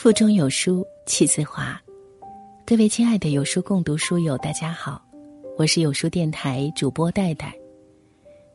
腹中有书气自华。各位亲爱的有书共读书友，大家好，我是有书电台主播戴戴。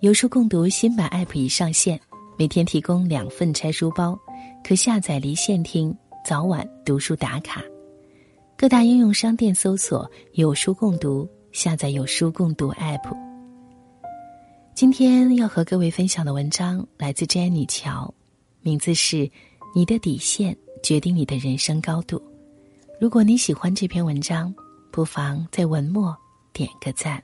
有书共读新版 App 已上线，每天提供两份拆书包，可下载离线听，早晚读书打卡。各大应用商店搜索“有书共读”，下载有书共读 App。今天要和各位分享的文章来自 Jenny 乔，名字是《你的底线》。决定你的人生高度。如果你喜欢这篇文章，不妨在文末点个赞。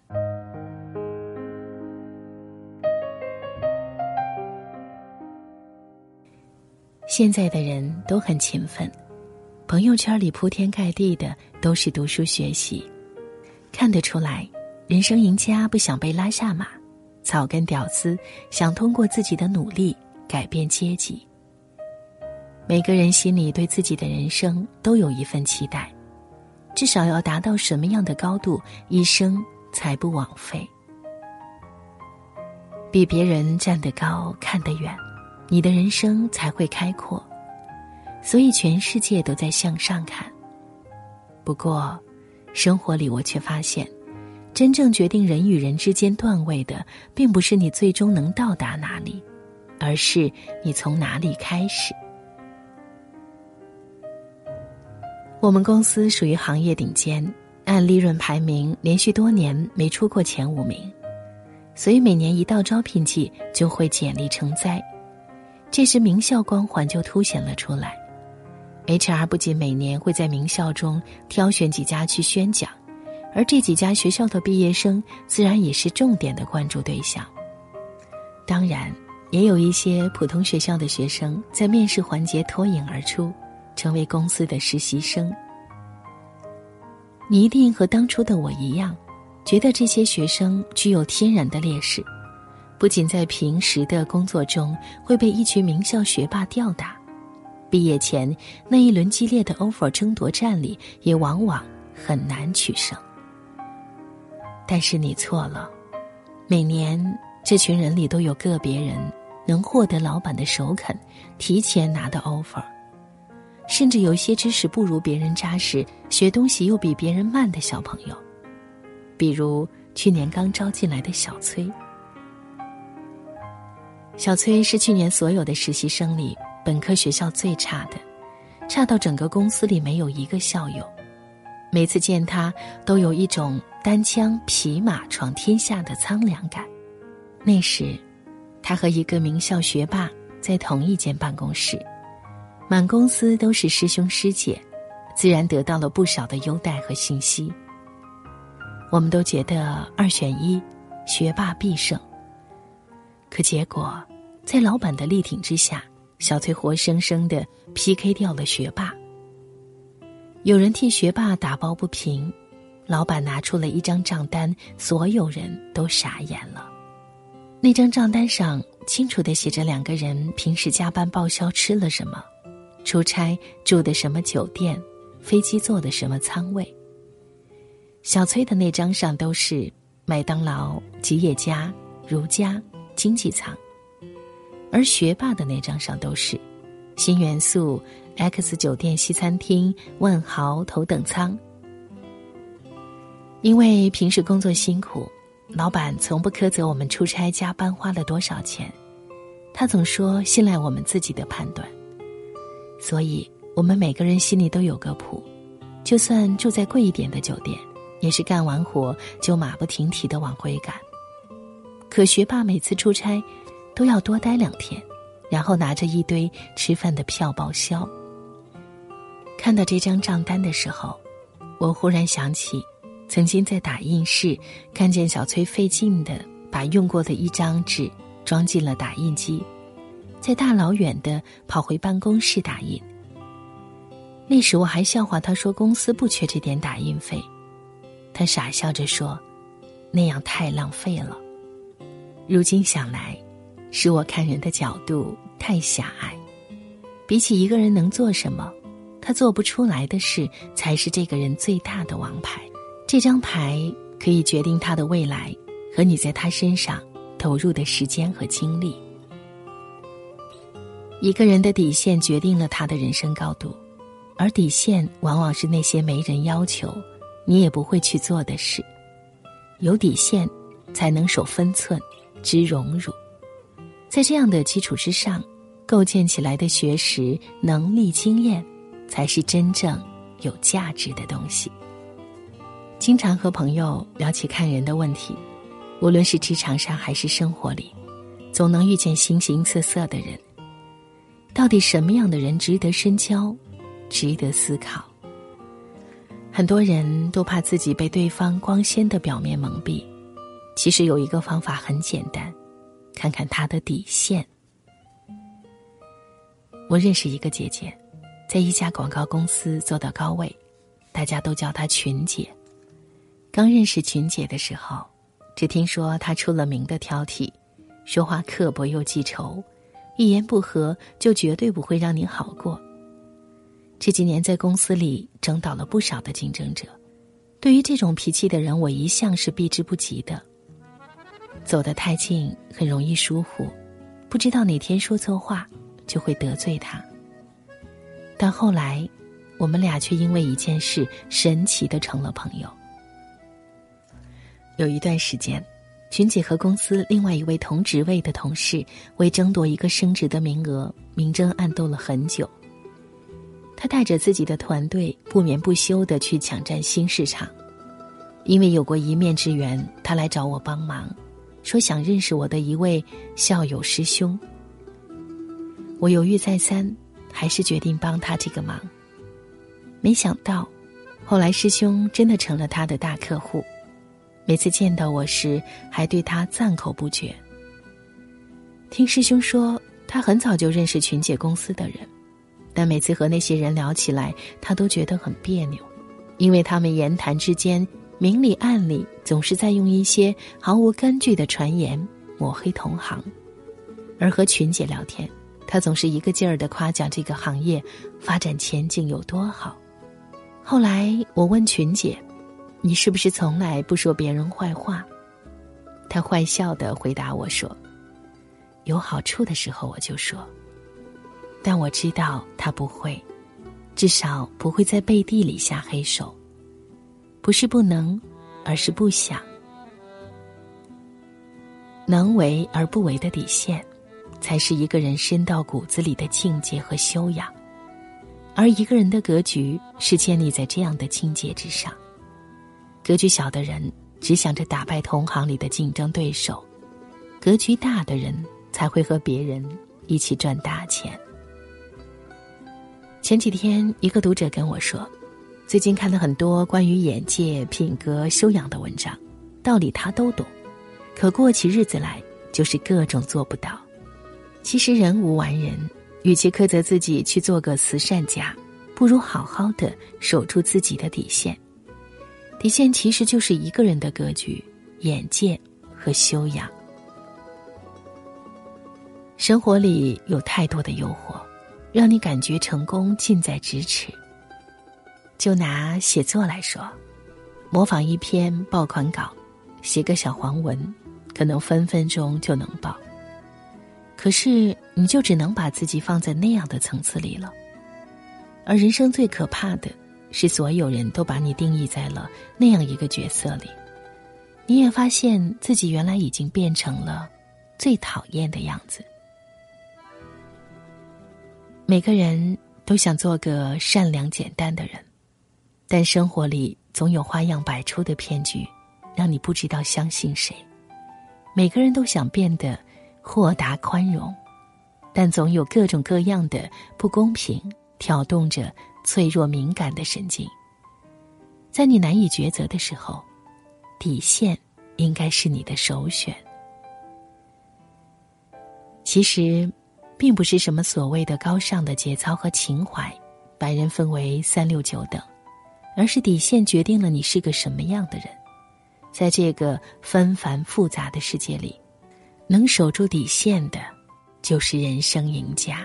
现在的人都很勤奋，朋友圈里铺天盖地的都是读书学习，看得出来，人生赢家不想被拉下马，草根屌丝想通过自己的努力改变阶级。每个人心里对自己的人生都有一份期待，至少要达到什么样的高度，一生才不枉费。比别人站得高、看得远，你的人生才会开阔。所以全世界都在向上看。不过，生活里我却发现，真正决定人与人之间段位的，并不是你最终能到达哪里，而是你从哪里开始。我们公司属于行业顶尖，按利润排名连续多年没出过前五名，所以每年一到招聘季就会简历成灾，这时名校光环就凸显了出来。HR 不仅每年会在名校中挑选几家去宣讲，而这几家学校的毕业生自然也是重点的关注对象。当然，也有一些普通学校的学生在面试环节脱颖而出。成为公司的实习生，你一定和当初的我一样，觉得这些学生具有天然的劣势，不仅在平时的工作中会被一群名校学霸吊打，毕业前那一轮激烈的 offer 争夺战里，也往往很难取胜。但是你错了，每年这群人里都有个别人能获得老板的首肯，提前拿到 offer。甚至有些知识不如别人扎实、学东西又比别人慢的小朋友，比如去年刚招进来的小崔。小崔是去年所有的实习生里本科学校最差的，差到整个公司里没有一个校友。每次见他，都有一种单枪匹马闯天下的苍凉感。那时，他和一个名校学霸在同一间办公室。满公司都是师兄师姐，自然得到了不少的优待和信息。我们都觉得二选一，学霸必胜。可结果，在老板的力挺之下，小崔活生生的 PK 掉了学霸。有人替学霸打抱不平，老板拿出了一张账单，所有人都傻眼了。那张账单上清楚的写着两个人平时加班报销吃了什么。出差住的什么酒店，飞机坐的什么舱位。小崔的那张上都是麦当劳、吉野家、如家、经济舱，而学霸的那张上都是新元素、X 酒店西餐厅、万豪头等舱。因为平时工作辛苦，老板从不苛责我们出差加班花了多少钱，他总说信赖我们自己的判断。所以，我们每个人心里都有个谱，就算住在贵一点的酒店，也是干完活就马不停蹄的往回赶。可学霸每次出差，都要多待两天，然后拿着一堆吃饭的票报销。看到这张账单的时候，我忽然想起，曾经在打印室看见小崔费劲的把用过的一张纸装进了打印机。再大老远的跑回办公室打印。那时我还笑话他说公司不缺这点打印费，他傻笑着说：“那样太浪费了。”如今想来，是我看人的角度太狭隘。比起一个人能做什么，他做不出来的事才是这个人最大的王牌。这张牌可以决定他的未来和你在他身上投入的时间和精力。一个人的底线决定了他的人生高度。而底线往往是那些没人要求，你也不会去做的事。有底线，才能守分寸，知荣辱。在这样的基础之上，构建起来的学识、能力、经验，才是真正有价值的东西。经常和朋友聊起看人的问题，无论是职场上还是生活里，总能遇见形形色色的人。到底什么样的人值得深交，值得思考？很多人都怕自己被对方光鲜的表面蒙蔽，其实有一个方法很简单，看看他的底线。我认识一个姐姐，在一家广告公司做到高位，大家都叫她群姐。刚认识群姐的时候，只听说她出了名的挑剔，说话刻薄又记仇，一言不合就绝对不会让你好过。这几年在公司里整倒了不少的竞争者，对于这种脾气的人，我一向是避之不及的。走得太近很容易疏忽，不知道哪天说错话就会得罪他。但后来，我们俩却因为一件事神奇的成了朋友。有一段时间，群姐和公司另外一位同职位的同事为争夺一个升职的名额，明争暗斗了很久。他带着自己的团队不眠不休的去抢占新市场，因为有过一面之缘，他来找我帮忙，说想认识我的一位校友师兄。我犹豫再三，还是决定帮他这个忙。没想到，后来师兄真的成了他的大客户，每次见到我时，还对他赞口不绝。听师兄说，他很早就认识群姐公司的人。但每次和那些人聊起来，他都觉得很别扭，因为他们言谈之间明里暗里总是在用一些毫无根据的传言抹黑同行，而和群姐聊天，他总是一个劲儿的夸奖这个行业发展前景有多好。后来我问群姐：“你是不是从来不说别人坏话？”他坏笑的回答我说：“有好处的时候我就说。”但我知道他不会，至少不会在背地里下黑手。不是不能，而是不想。能为而不为的底线，才是一个人深到骨子里的境界和修养。而一个人的格局是建立在这样的境界之上。格局小的人只想着打败同行里的竞争对手，格局大的人才会和别人一起赚大钱。前几天，一个读者跟我说，最近看了很多关于眼界、品格、修养的文章，道理他都懂，可过起日子来就是各种做不到。其实人无完人，与其苛责自己去做个慈善家，不如好好的守住自己的底线。底线其实就是一个人的格局、眼界和修养。生活里有太多的诱惑。让你感觉成功近在咫尺。就拿写作来说，模仿一篇爆款稿，写个小黄文，可能分分钟就能爆。可是，你就只能把自己放在那样的层次里了。而人生最可怕的是，所有人都把你定义在了那样一个角色里，你也发现自己原来已经变成了最讨厌的样子。每个人都想做个善良简单的人，但生活里总有花样百出的骗局，让你不知道相信谁。每个人都想变得豁达宽容，但总有各种各样的不公平挑动着脆弱敏感的神经。在你难以抉择的时候，底线应该是你的首选。其实。并不是什么所谓的高尚的节操和情怀，把人分为三六九等，而是底线决定了你是个什么样的人。在这个纷繁复杂的世界里，能守住底线的，就是人生赢家。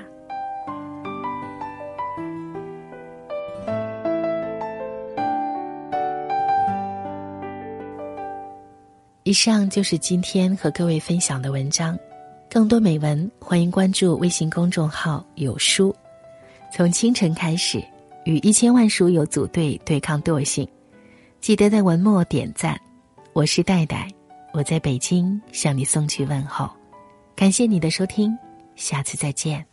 以上就是今天和各位分享的文章。更多美文，欢迎关注微信公众号“有书”。从清晨开始，与一千万书友组队对抗惰性。记得在文末点赞。我是戴戴，我在北京向你送去问候。感谢你的收听，下次再见。